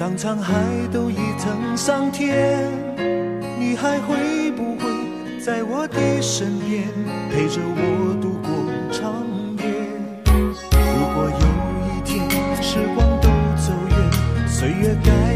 当沧海都已成桑田，你还会不会在我的身边，陪着我度过长夜？如果有一天时光都走远，岁月改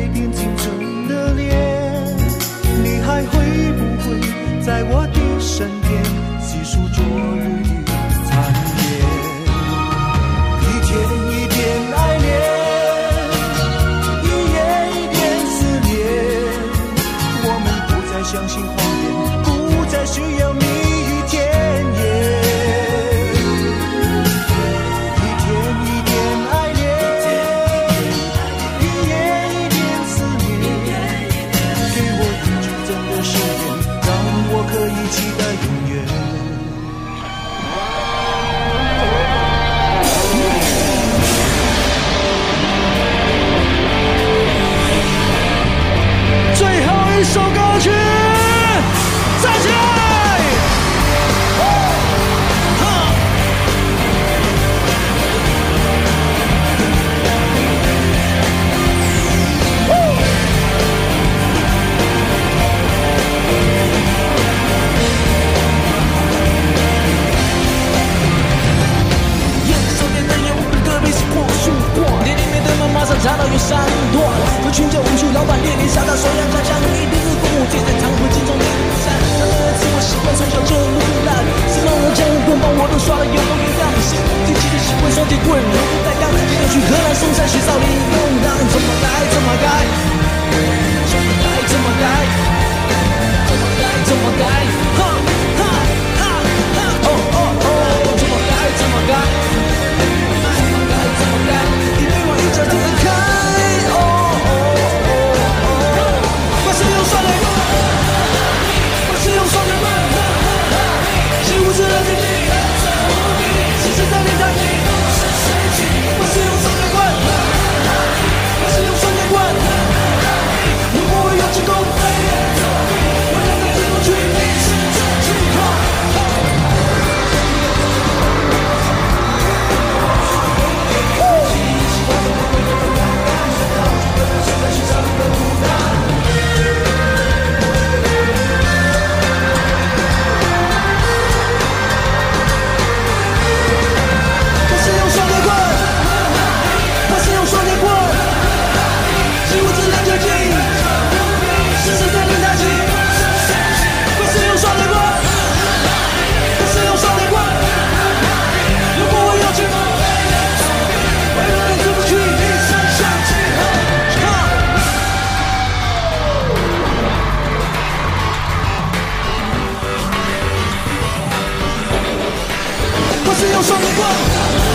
我是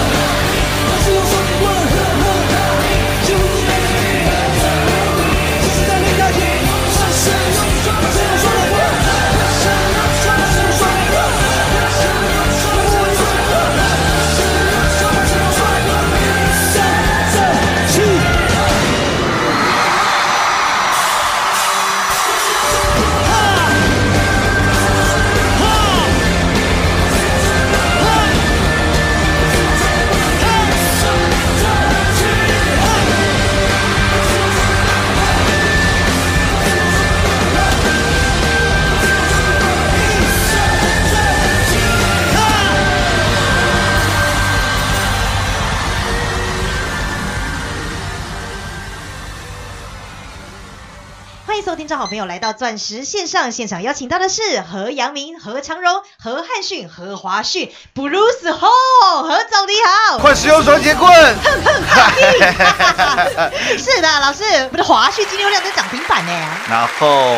迎收听，众好朋友来到钻石线上现场，邀请到的是何阳明、何长荣、何汉逊、何华逊、Bruce Ho，何总你好。快使用双节棍！哼哼哈是的，老师，我们的华旭今天亮灯涨停板呢。然后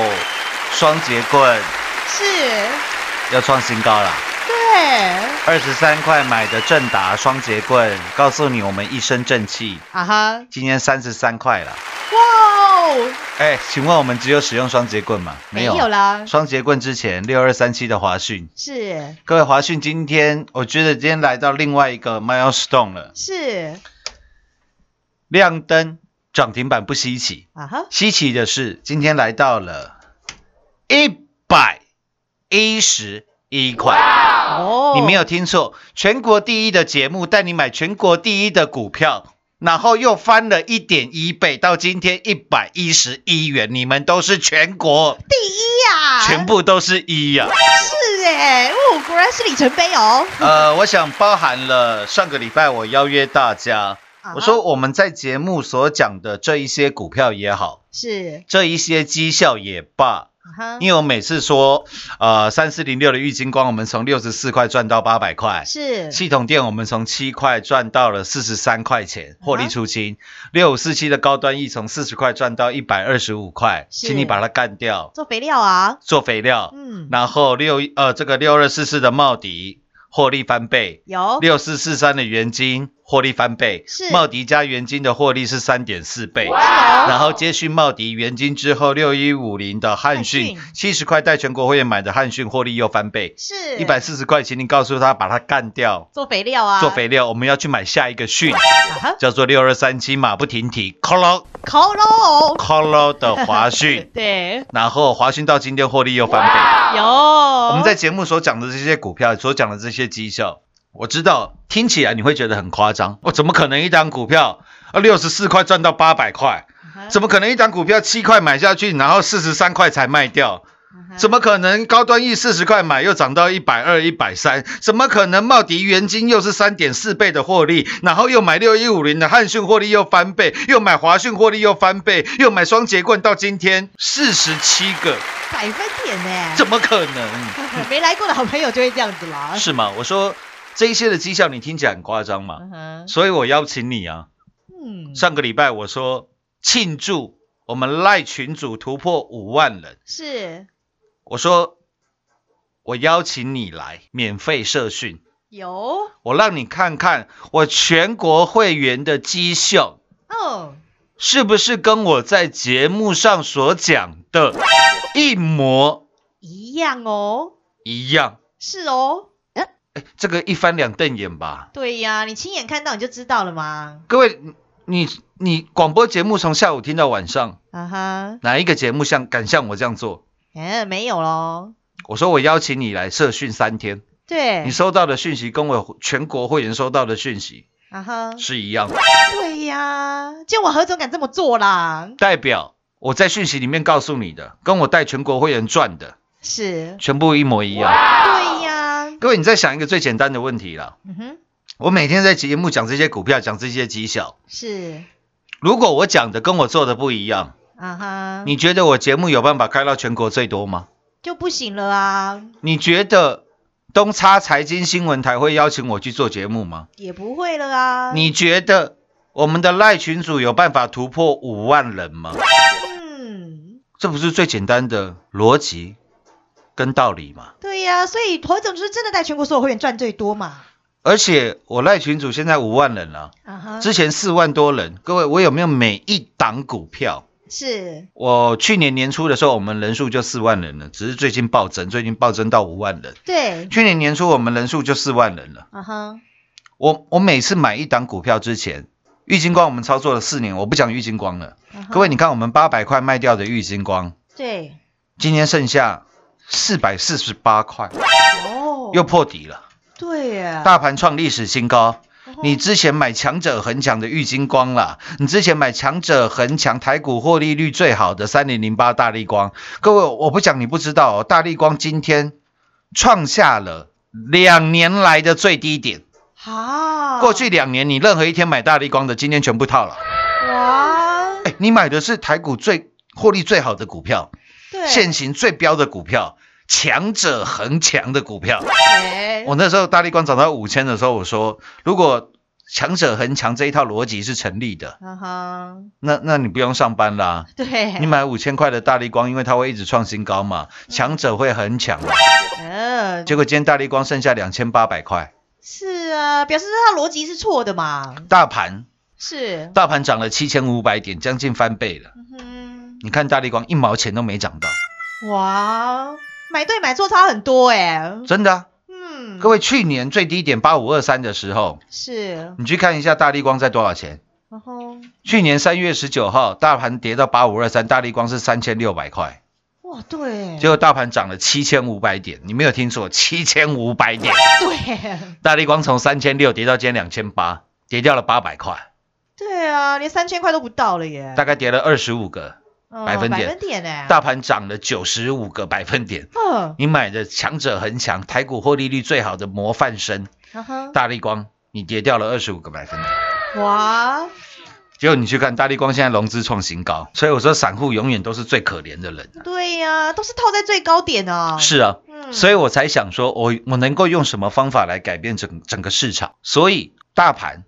双节棍是，要创新高了。对，二十三块买的正达双节棍，告诉你我们一身正气。啊哈，今天三十三块了，哇哦，哎，请问我们只有使用双节棍吗？没有。啦，双节棍之前六二三七的华讯，是。各位华讯今天我觉得今天来到另外一个 milestone 了，是。亮灯涨停板不稀奇，啊哈，稀奇的是今天来到了一百一十一块。哦，你没有听错，全国第一的节目带你买全国第一的股票，然后又翻了一点一倍，到今天一百一十一元，你们都是全国。第一呀，全部都是一呀、是哎，哦，果然是里程碑哦，呃，我想包含了上个礼拜我邀约大家，啊我说我们在节目所讲的这一些股票也好，是。这一些绩效也罢。因为我每次说，呃，三四零六的玉金光，我们从六十四块赚到八百块，是系统店我们从七块赚到了四十三块钱，获利出清。六五四七的高端 E 从四十块赚到一百二十五块，是请你把它干掉，做肥料啊，做肥料。嗯，然后六呃这个六二四四的茂迪获利翻倍，有六四四三的元金获利翻倍，是。茂迪加元金的获利是三点四倍。然后接续茂迪元金之后，六一五零的汉汉讯。讯七十块带全国会员买的汉讯获利又翻倍，是。一百四十块，请你告诉他把它干掉。做肥料啊，做肥料，我们要去买下一个讯，叫做六二三七马不停蹄，Colo，Colo，Colo 的华讯，对，然后华讯到今天获利又翻倍。有我我们在节目所讲的这些股票，所讲的这些绩效，我知道听起来你会觉得很夸张，我怎么可能一档股票啊六十四块赚到八百块？怎么可能一档股票七块买下去，然后四十三块才卖掉？怎么可能高端 E 四十块买又涨到一百二、一百三？怎么可能茂迪元金又是三点四倍的获利，然后又买六一五零的汉讯获利又翻倍，又买华讯获利又翻倍，又买双节棍到今天四十七个，百分点呢？怎么可能？没来过的好朋友就会这样子啦。是吗？我说这一些的绩效你听起来很夸张嘛，所以我邀请你啊。嗯，上个礼拜我说庆祝我们赖群主突破五万人，是。我说我邀请你来免费社训，有。我让你看看我全国会员的绩效哦，是不是跟我在节目上所讲的一模一样哦，一样。是哦，哎，这个一翻两瞪眼吧。对呀，你亲眼看到你就知道了嘛。各位，你你广播节目从下午听到晚上，啊哈，哪一个节目像敢像我这样做？嗯，没有喽。我说我邀请你来社训三天，对，你收到的讯息跟我全国会员收到的讯息啊哈，是一样的，对呀，就我何总敢这么做啦？代表我在讯息里面告诉你的，跟我带全国会员赚的是，全部一模一样。对呀，各位，你再想一个最简单的问题啦。嗯哼，我每天在节目讲这些股票，讲这些绩效，是，如果我讲的跟我做的不一样，啊哈，你觉得我节目有办法开到全国最多吗？就不行了啊，你觉得东差财经新闻台会邀请我去做节目吗？也不会了啊。你觉得我们的赖群主有办法突破五万人吗？嗯，这不是最简单的逻辑跟道理嘛？对呀，所以何总就是真的在全国所有会员赚最多嘛。而且我赖群主现在五万人了，啊哈，之前四万多人。各位，我有没有每一档股票？是，我去年年初的时候，我们人数就四万人了，只是最近暴增，最近暴增到五万人。对，去年年初我们人数就四万人了。啊哈，我我每次买一档股票之前，玉金光我们操作了四年，我不讲玉金光了。各位，你看我们八百块卖掉的玉金光，对，今天剩下四百四十八块，哦，又破底了，对耶，大盘创历史新高。哦。你之前买强者恒强的玉金光啦，你之前买强者恒强台股获利率最好的三零零八大力光，各位我不讲你不知道哦，大力光今天创下了两年来的最低点。好，过去两年你任何一天买大力光的，今天全部套了。哇，哎，你买的是台股最获利最好的股票，对，现行最标的股票，强者恒强的股票。哎，我那时候大力光涨到五千的时候，我说如果强者恒强这一套逻辑是成立的，那那你不用上班啦。对，你买五千块的大力光，因为它会一直创新高嘛，强者会很强嘛。嗯，结果今天大力光剩下两千八百块，是啊，表示它逻辑是错的嘛，大盘是，大盘涨了七千五百点，将近翻倍了。嗯你看大力光一毛钱都没涨到，哇，买对买错差很多哎，真的啊、嗯，各位，去年最低点八五二三的时候，是，你去看一下大力光在多少钱？然后，去年三月十九号，大盘跌到八五二三，大力光是三千六百块，哇，对，结果大盘涨了七千五百点，你没有听错，七千五百点，对，大力光从三千六跌到今天两千八，跌掉了八百块，对啊，连三千块都不到了耶，大概跌了二十五个，嗯百分点百分点哎，大盘涨了九十五个百分点。嗯，你买的强者恒强，台股获利率最好的模范生大力光，你跌掉了二十五个百分点。哇，结果你去看大力光现在融资创新高，所以我说散户永远都是最可怜的人。对呀，都是套在最高点啊，是啊，嗯，所以我才想说，我我能够用什么方法来改变整整个市场？所以大盘，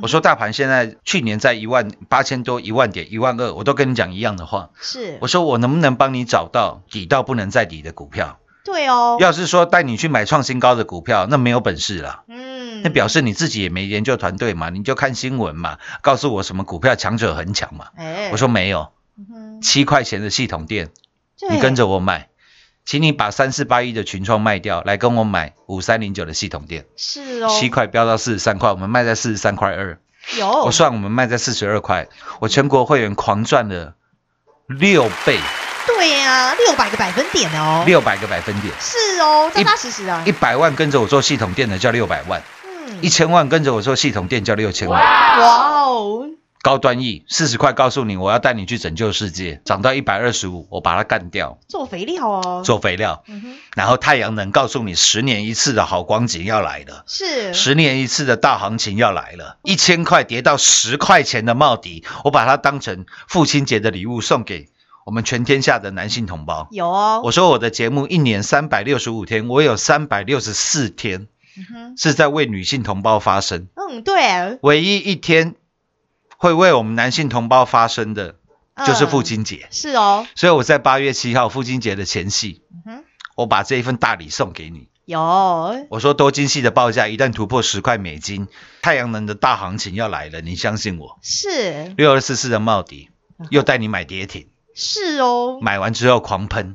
我说大盘现在去年在一万八千多、一万点、一万二，我都跟你讲一样的话。是我，说我能不能帮你找到底到不能再底的股票？对哦，要是说带你去买创新高的股票，那没有本事了。嗯，那表示你自己也没研究团队嘛，你就看新闻嘛，告诉我什么股票强者恒强嘛。哎，我说没有，嗯哼，七块钱的系统店，你跟着我买，请你把三四八一的群创卖掉，来跟我买五三零九的系统店，是哦，七块飙到四十三块，我们卖在四十三块二，有，我算我们卖在四十二块，我全国会员狂赚了六倍，对呀，六百个百分点哦，六百个百分点，是哦，扎扎实实啊。一，百万跟着我做系统店的叫六百万，嗯。一，千万跟着我做系统店叫六千万。哇哦，高端 E 四十块，告诉你我要带你去拯救世界，涨到一百二十五，我把它干掉做肥料哦，做肥料。嗯哼，然后太阳能告诉你，十年一次的好光景要来了，是，十年一次的大行情要来了。一千块跌到十块钱的茂迪，我把它当成父亲节的礼物送给我们全天下的男性同胞。有哦，我说我的节目一年三百六十五天，我有三百六十四天嗯哼，是在为女性同胞发声，嗯，对，唯一一天会为我们男性同胞发声的，就是父嗯，亲节。是哦，所以我在八月七号父亲节的前夕，嗯，我把这一份大礼送给你。有，我说多晶系的报价一旦突破十块美金，太阳能的大行情要来了，你相信我。是，六二四四的茂迪又带你买跌停，是哦，买完之后狂喷，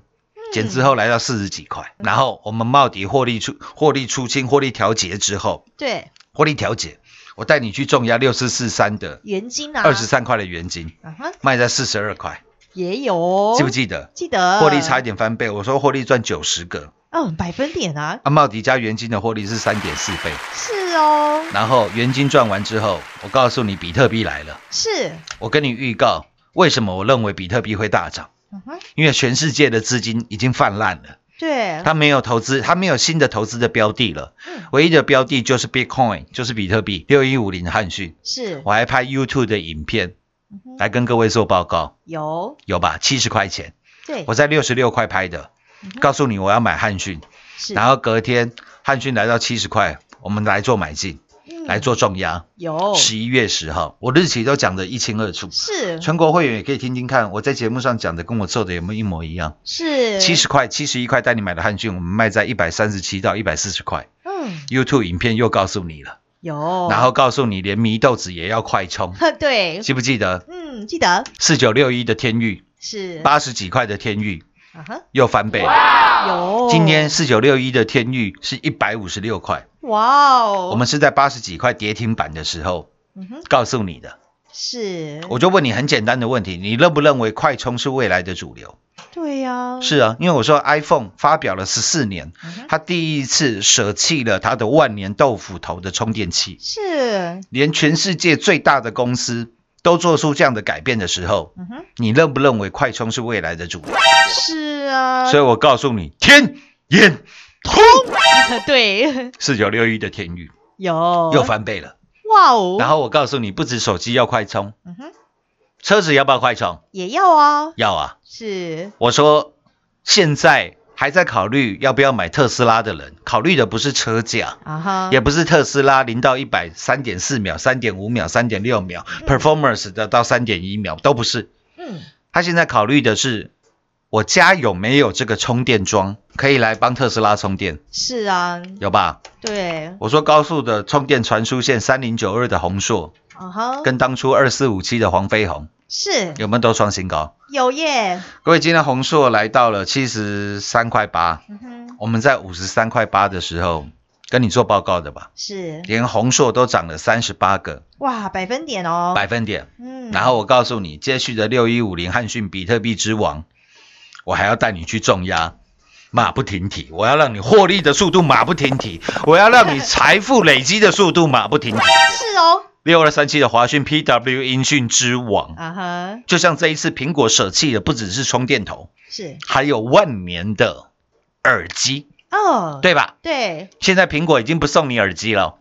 减之后来到四十几块，然后我们茂迪获利出获利出清、获利调节之后，对，获利调节，我带你去重压六四四三的原金啊，二十，三块的原金，啊哈，卖在四十二块，也有。哦，记不记得？记得，获利差一，点翻倍，我说获利赚九十个，嗯，百分点啊，啊，茂迪加原金的获利是三点四倍，是哦，然后原金赚完之后，我告诉你比特币来了，是，我跟你预告，为什么我认为比特币会大涨？因为全世界的资金已经泛滥了，对，它没有投资，它没有新的投资的标的了，唯一的标的就是 Bitcoin，就是比特币六一五零汉讯，是，我还拍 YouTube 的影片嗯来跟各位做报告，有，有吧？七十块钱，对，我在六十六块拍的，告诉你我要买汉讯，然后隔天汉讯来到七十块，我们来做买进，嗯来做重压。有，十一月十号，我日期都讲得一清二楚。是，全国会员也可以听听看，我在节目上讲的跟我做的有没有一模一样？是，七十块、七十一块带你买的汉讯，我们卖在一百三十七到一百四十块。嗯，YouTube 影片又告诉你了，有，然后告诉你连迷豆子也要快冲，呵，对，记不记得？嗯，记得。四九六一的天域，是，八十几块的天域又翻倍。有，今天四九六一的天域是一百五十六块，哇哦，我们是在八十几块跌停板的时候告诉你的。是，我就问你很简单的问题，你认不认为快充是未来的主流？对呀，是啊，因为我说 iPhone 发表了十四年，嗯哼。它第一次舍弃了它的万年豆腐头的充电器，是，连全世界最大的公司都做出这样的改变的时候，嗯，你认不认为快充是未来的主流？是啊，所以我告诉你，天眼通 对，四九六一的天域有，又翻倍了。哇哦，然后我告诉你，不止手机要快充，嗯哼，车子要不要快充？也要啊，要啊。是，我说现在还在考虑要不要买特斯拉的人，考虑的不是车价，也不是特斯拉零到一百三点四秒、三点五秒、三点六秒，performance 的到三点一秒都不是。嗯，他现在考虑的是，我家有没有这个充电桩，可以来帮特斯拉充电，是啊，有吧？对，我说高速的充电传输线三零九二的宏硕，啊哈，跟当初二四五七的黄飞鸿是。有没有都创新高？有耶，各位，今天宏硕来到了七十三块八，我们在五十三块八的时候跟你做报告的吧，是，连宏硕都涨了三十八个哇，百分点哦，百分点。嗯，然后我告诉你，接续的六一五零汉讯比特币之王，我还要带你去重压，马不停蹄。我要让你获利的速度马不停蹄，我要让你财富累积的速度 马不停蹄。是哦，六二三七的华讯 PW 音讯之王，啊哈，就像这一次苹果舍弃的不只是充电头，是，还有万年的耳机，哦，对吧？对，现在苹果已经不送你耳机了，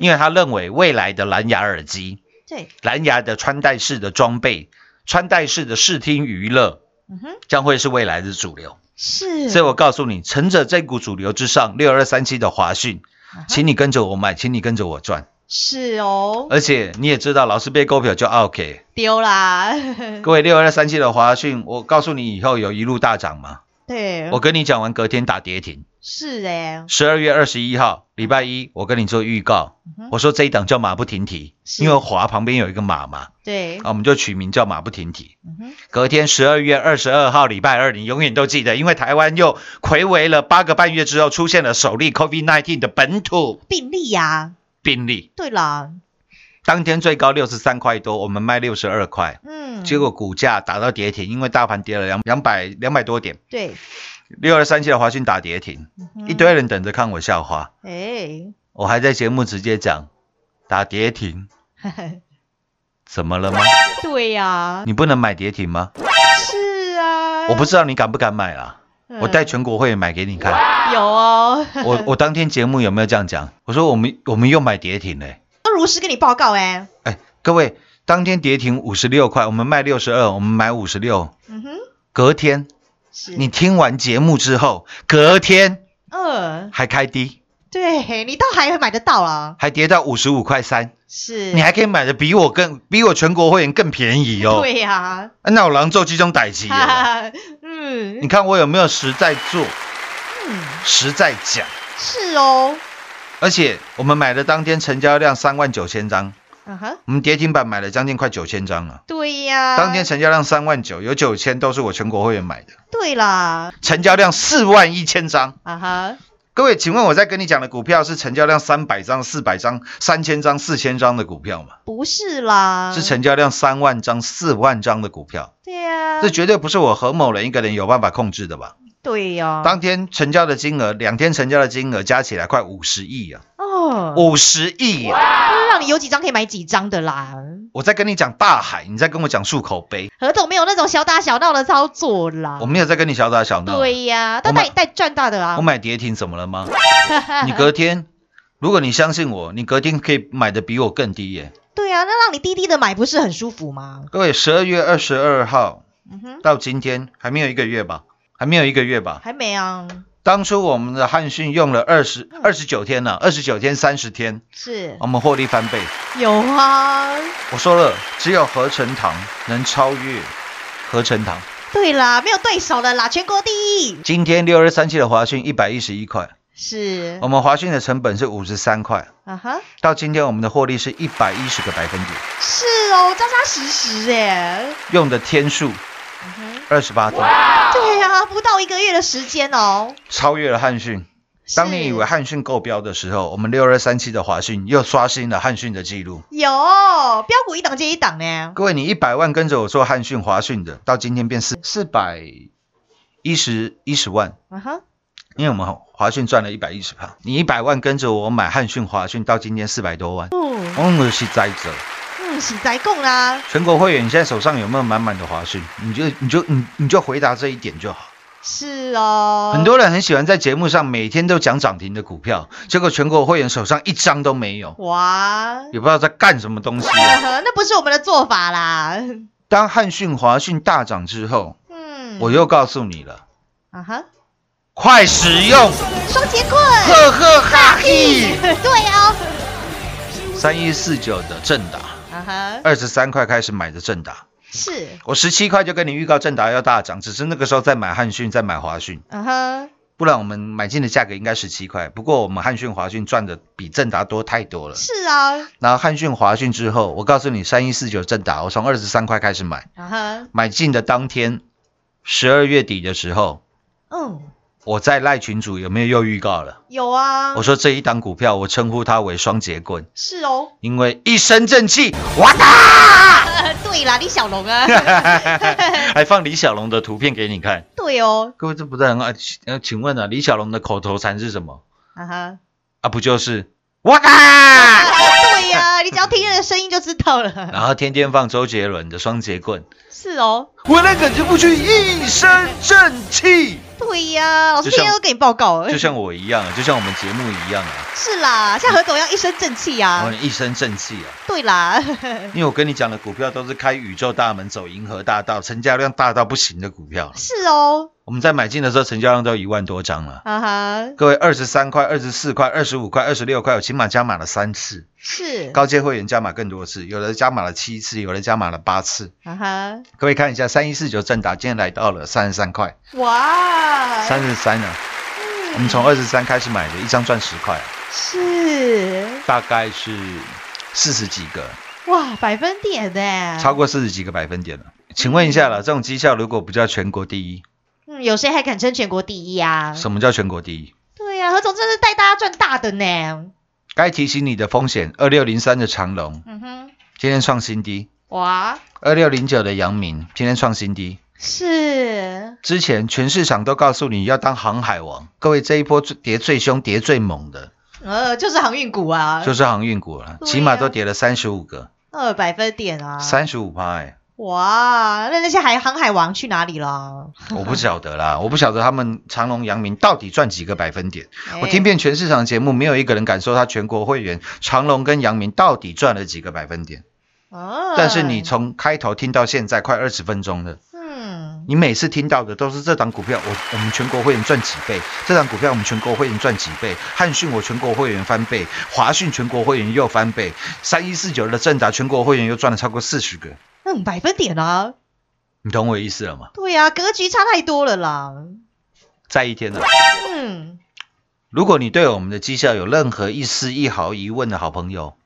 因为他认为未来的蓝牙耳机、对，蓝牙的穿戴式的装备、穿戴式的视听娱乐。嗯哼，将会是未来的主流。是，所以我告诉你，乘着这股主流之上，六二三七的华讯，请你跟着我买，请你跟着我赚。是哦，而且你也知道，老是被勾票就 OK。丢啦，各位六二三七的华讯，我告诉你以后有一路大涨吗？对，我跟你讲完，隔天打跌停。是哎，十二月二十一号，礼拜一，我跟你做预告，嗯我说这一档叫马不停蹄，因为华旁边有一个马嘛，对。啊，，我们就取名叫马不停蹄。嗯，隔天十二月二十二号礼拜二，你永远都记得，因为台湾又回违了八个半月之后，出现了首例 COVID-19 的本土病例呀，病例。对啦，当天最高六十三块多，我们卖六十二块，嗯，结果股价打到跌停，因为大盘跌了两两百两百多点，对，六二三七的华讯打跌停，嗯一堆人等着看我笑话，哎，我还在节目直接讲打跌停。怎么了吗？对呀，你不能买跌停吗？是啊，我不知道你敢不敢买啊，嗯。我带全国会员买给你看。有哦，我我当天节目有没有这样讲？我说我们我们又买跌停嘞、要如实跟你报告哎，哎，各位，当天跌停五十六块，我们卖六十二，我们买五十六。嗯哼，隔天你听完节目之后，隔天嗯，还开低，对你倒还买得到啦，还跌到五十五块三，是，你还可以买的比我更比我全国会员更便宜哦。对呀，啊那我狼做集中逮齐哈了。哈，嗯。你看我有没有实在做，嗯，实在讲？是哦，而且我们买的当天成交量三万九千张，嗯哼，我们跌停板买了将近快九千张了。对呀，当天成交量三万九，有九千都是我全国会员买的，对啦，成交量四万一千张。啊哈，各位，请问我在跟你讲的股票是成交量三百张、四百张、三千张、四千张的股票吗？不是啦，是成交量三万张、四万张的股票，对呀，这绝对不是我何某人一个人有办法控制的吧？对呀，当天成交的金额，两天成交的金额加起来快五十亿啊，哦，五十亿啊！就是让你有几张可以买几张的啦。我在跟你讲大海，你在跟我讲漱口杯，何总没有那种小打小闹的操作啦。我没有在跟你小打小闹。对呀，但我买带赚大的啊。我买跌停怎么了吗？你隔天，如果你相信我，你隔天可以买的比我更低耶。对呀，那让你低低的买不是很舒服吗？各位，十二月二十二号嗯哼，到今天还没有一个月吧？还没有一个月吧？还没啊，当初我们的汉讯用了二十二十九天呢、二十九天三十天，是我们获利翻倍。有啊。我说了，只有合成糖能超越合成糖。对啦，没有对手了啦，全国第一。今天六二三七的华讯一百一十一块，是我，们华讯的成本是五十三块，啊哈，到今天我们的获利是一百一十个百分点，是哦，扎扎实实耶。用的天数二十八天，对呀，不到一个月的时间哦。超越了汉讯。当你以为汉讯够标的时候，我们六二三七的华讯又刷新了汉讯的记录。有标股一档接一档呢。各位，你一百万跟着我做汉讯、华讯的，到今天变四四百一十一十万，啊哈，因为我们华讯赚了一百一十趴。你一百万跟着我买汉讯、华讯，到今天四百多万，嗯我们是栽者。恭，喜在供啦。全国会员，你现在手上有没有满满的华讯？你就你就你你就回答这一点就好。是哦，很多人很喜欢在节目上每天都讲涨停的股票，结果全国会员手上一张都没有，哇，也不知道在干什么东西。那不是我们的做法啦。当汉讯、华讯大涨之后，嗯，我又告诉你了，啊哈，快使用，双节棍，呵呵哈嘿！对哦，三一四九的正打，哈，二十三块开始买的正达，是，我十七块就跟你预告正达要大涨，只是那个时候在买汉讯，在买华讯，啊哈，不然我们买进的价格应该十七块。不过我们汉讯、华讯赚的比正达多太多了。是啊，然后汉讯、华讯之后，我告诉你，三一四九正达，我从二十三块开始买，啊哈，买进的当天，十二月底的时候，嗯，我在赖群主有没有又预告了？有啊，我说这一档股票，我称呼它为双节棍，是哦，因为一身正气，哇！哒！对啦，李小龙啊，还放李小龙的图片给你看，对哦，各位这不是很爱？呃，请问啊，李小龙的口头禅是什么？啊哈，啊？不就是？哇！哒？对呀，你只要听人的声音就知道了，然后天天放周杰伦的双节棍，是哦，我那个就不去一身正气，对呀，老师天天都给你报告，就像我一样，就像我们节目一样啊，是啦，像何总一样一身正气啊。我，一身正气啊。对啦，因为我跟你讲的股票都是开宇宙大门走银河大道，成交量大到不行的股票。是哦，我们在买进的时候，成交量都一万多张了。啊哈，各位，二十三块、二十四块、二十五块、二十六块，我起码加码了三次，是，高阶会员加码更多次，有的加码了七次，有的加码了八次。啊哈，各位看一下，三一四九正达今天来到了三十三块，哇，三十三呢。我们从二十三开始买的，一张赚十块，是，大概是四十几个，哇，百分点呢，超过四十几个百分点了。请问一下了，这种绩效如果不叫全国第一，嗯，有谁还敢称全国第一啊？什么叫全国第一？对呀、何总真是带大家赚大的呢。该提醒你的风险，二六零三的长隆嗯哼，今天创新低，哇，二六零九的阳明今天创新低。是，之前全市场都告诉你要当航海王，各位这一波最跌最凶、跌最猛的呃，就是航运股啊，就是航运股了，起码都跌了三十五个，二百分点啊，三十五趴哎，哇，那那些海航海王去哪里了？我不晓得啦，我不晓得他们长隆、阳明到底赚几个百分点。我哎听遍全市场节目，没有一个人敢说他全国会员长隆跟阳明到底赚了几个百分点。哦，但是你从开头听到现在快二十分钟了。嗯，你每次听到的都是这档股票，我我们全国会员赚几倍？这档股票我们全国会员赚几倍？汉讯我全国会员翻倍，华讯全国会员又翻倍，三一四九的正达全国会员又赚了超过四十个，嗯，百分点啊，你懂我意思了吗？对呀、格局差太多了啦。在一天呢，嗯，如果你对我们的绩效有任何一丝一毫疑问的好朋友，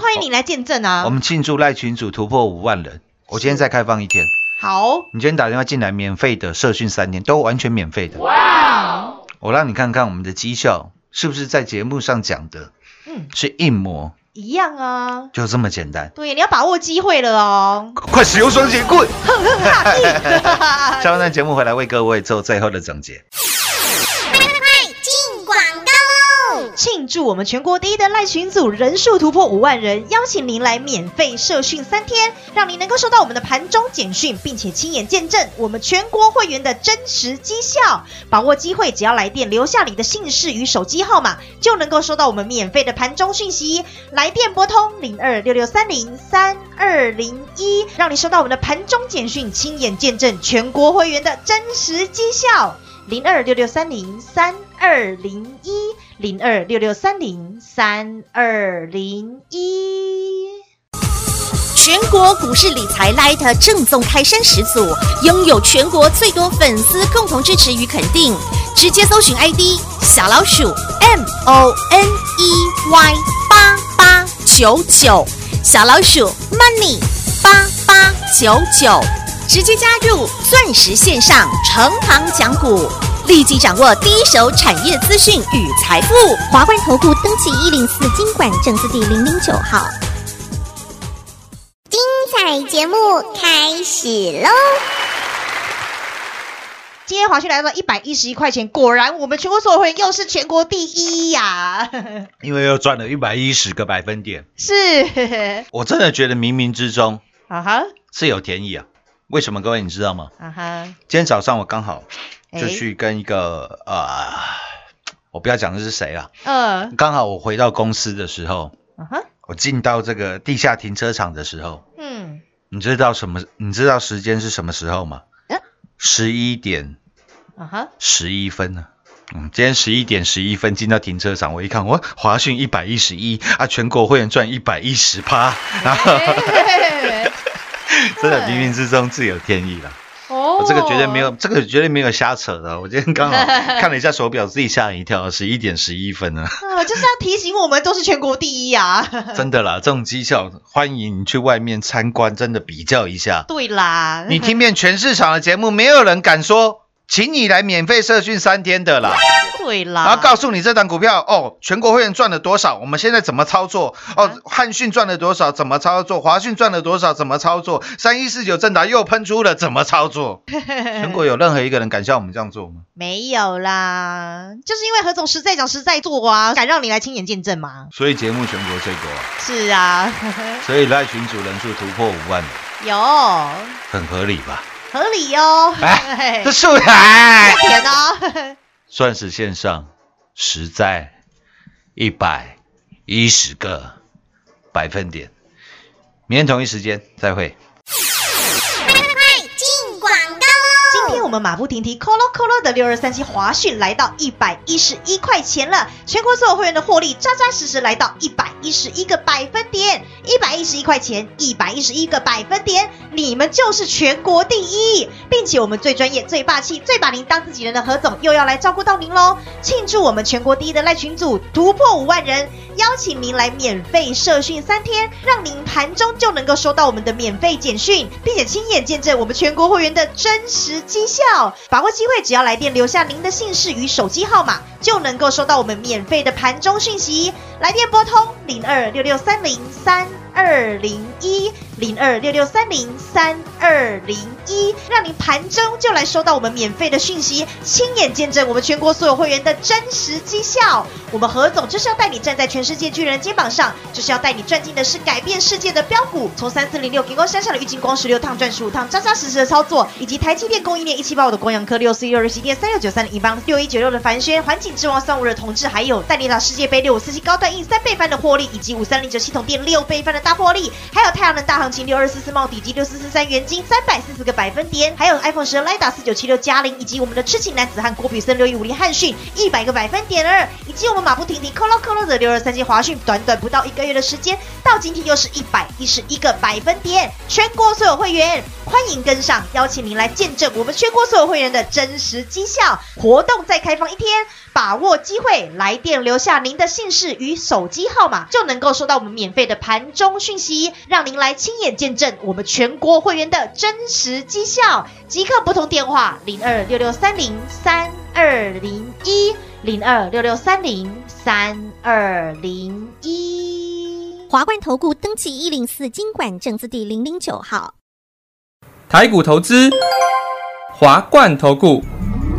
欢迎你来见证啊。我们庆祝赖群主突破五万人，我今天再开放一天，好，你今天打电话进来，免费的社训三天，都完全免费的。哇！我让你看看我们的绩效是不是在节目上讲的嗯，是一模，一样啊。就这么简单。对，你要把握机会了哦。快使用双节棍！哈 下半段节目回来为各位做最后的总结。庆祝我们全国第一的赖群组人数突破五万人，邀请您来免费社训三天，让您能够收到我们的盘中简讯，并且亲眼见证我们全国会员的真实绩效。把握机会，只要来电留下你的姓氏与手机号码，就能够收到我们免费的盘中讯息。来电拨通零二六六三零三二零一，让你收到我们的盘中简讯，亲眼见证全国会员的真实绩效。零二六六三零三二零一零二六六三零三二零一。全国股市理财 Light 正宗开山始祖，拥有全国最多粉丝共同支持与肯定。直接搜寻 ID 小老鼠 M O N E Y 八八九九，小老鼠 Money 八八九九，直接加入钻石线上成行讲股，立即掌握第一手产业资讯与财富。华冠投顾登记一零四经管证字第零零九号。精彩节目开始喽！今天华讯来到一百一十一块钱，果然我们全国所有会员又是全国第一呀！因为又赚了一百一十个百分点，是，我真的觉得冥冥之中啊哈，是有天意啊。为什么？各位你知道吗？啊哈，今天早上我刚好就哎去跟一个、呃，我不要讲的是谁了，嗯，刚好我回到公司的时候，啊哈，我进到这个地下停车场的时候，嗯，你知道什么？你知道时间是什么时候吗？嗯？十一点。啊哈，十一分呢、嗯，今天十一点十一分进到停车场，我一看，我华讯一百一十一啊，全国会员赚一百一十趴，然后哎 真的冥冥之中自有天意了。哦这个绝对没有，这个绝对没有瞎扯的。我今天刚好 看了一下手表，自己吓一跳，十一点十一分呢。啊，就是要提醒我们都是全国第一啊！真的啦，这种绩效欢迎你去外面参观，真的比较一下。对啦，你听遍全市场的节目，没有人敢说，请你来免费社训三天的啦。对啦，然后告诉你这档股票哦，全国会员赚了多少，我们现在怎么操作？哦，汉讯赚了多少，怎么操作？华讯赚了多少，怎么操作？三一四九正达又喷出了，怎么操作？全国有任何一个人敢像我们这样做吗？没有啦，就是因为何总实在讲实在做啊，敢让你来亲眼见证吗？所以节目全国最多啊，是啊，所以赖群主人数突破五万，有很合理吧？合理哦，哎，这嘿素材甜哦，钻石 线上实在一百一十个百分点。明天同一时间再会。我们马不停蹄扣喽扣喽的六二三七华讯来到一百一十一块钱了，全国所有会员的获利扎扎实实来到一百一十一个百分点，一百一十一块钱，一百一十一个百分点，你们就是全国第一，并且我们最专业、最霸气、最把您当自己人的何总又要来照顾到您喽！庆祝我们全国第一的赖群组突破五万人，邀请您来免费社训三天，让您盘中就能够收到我们的免费简讯，并且亲眼见证我们全国会员的真实绩效。把握机会，只要来电留下您的姓氏与手机号码，就能够收到我们免费的盘中讯息。来电拨通零二六六三零三二零一零二六六三零三二零一，让您盘中就来收到我们免费的讯息，亲眼见证我们全国所有会员的真实绩效。我们何总就是要带你站在全世界巨人肩膀上，就是要带你赚进的是改变世界的标股。从三四零六平光山上的郁金光十六趟赚十五趟，扎扎实实的操作，以及台积电供应链一七八五的光阳科六四一六日系电三六九三的银邦六一九六的凡轩环境之王三五的同志，还有带你打世界杯六五四七高端 E 三倍翻的获利，以及五三零九系统店六倍翻的大获利，还有太阳能大行情六二四四帽底及六四四三元金三百四十个百分点，还有 iPhone 十 Lida 四九七六嘉玲，以及我们的痴情男子汉郭比森六一五零汉讯一百个百分点二，以及我们马不停蹄扣喽扣喽的六二三七华讯，短短不到一个月的时间，到今天又是一百一十一个百分点，全国所有会员欢迎跟上，邀请您来见证我们全国所有会员的真实绩效。活动再开放一天，把握机会，来电留下您的姓氏与手机号码，就能够收到我们免费的盘中讯息，让您来亲眼见证我们全国会员的真实绩效。即刻拨通电话零二六六三零三二零一零二六六三零三二零一。华冠投顾登记一零四经管证字第零零九号。台股投资，华冠投顾。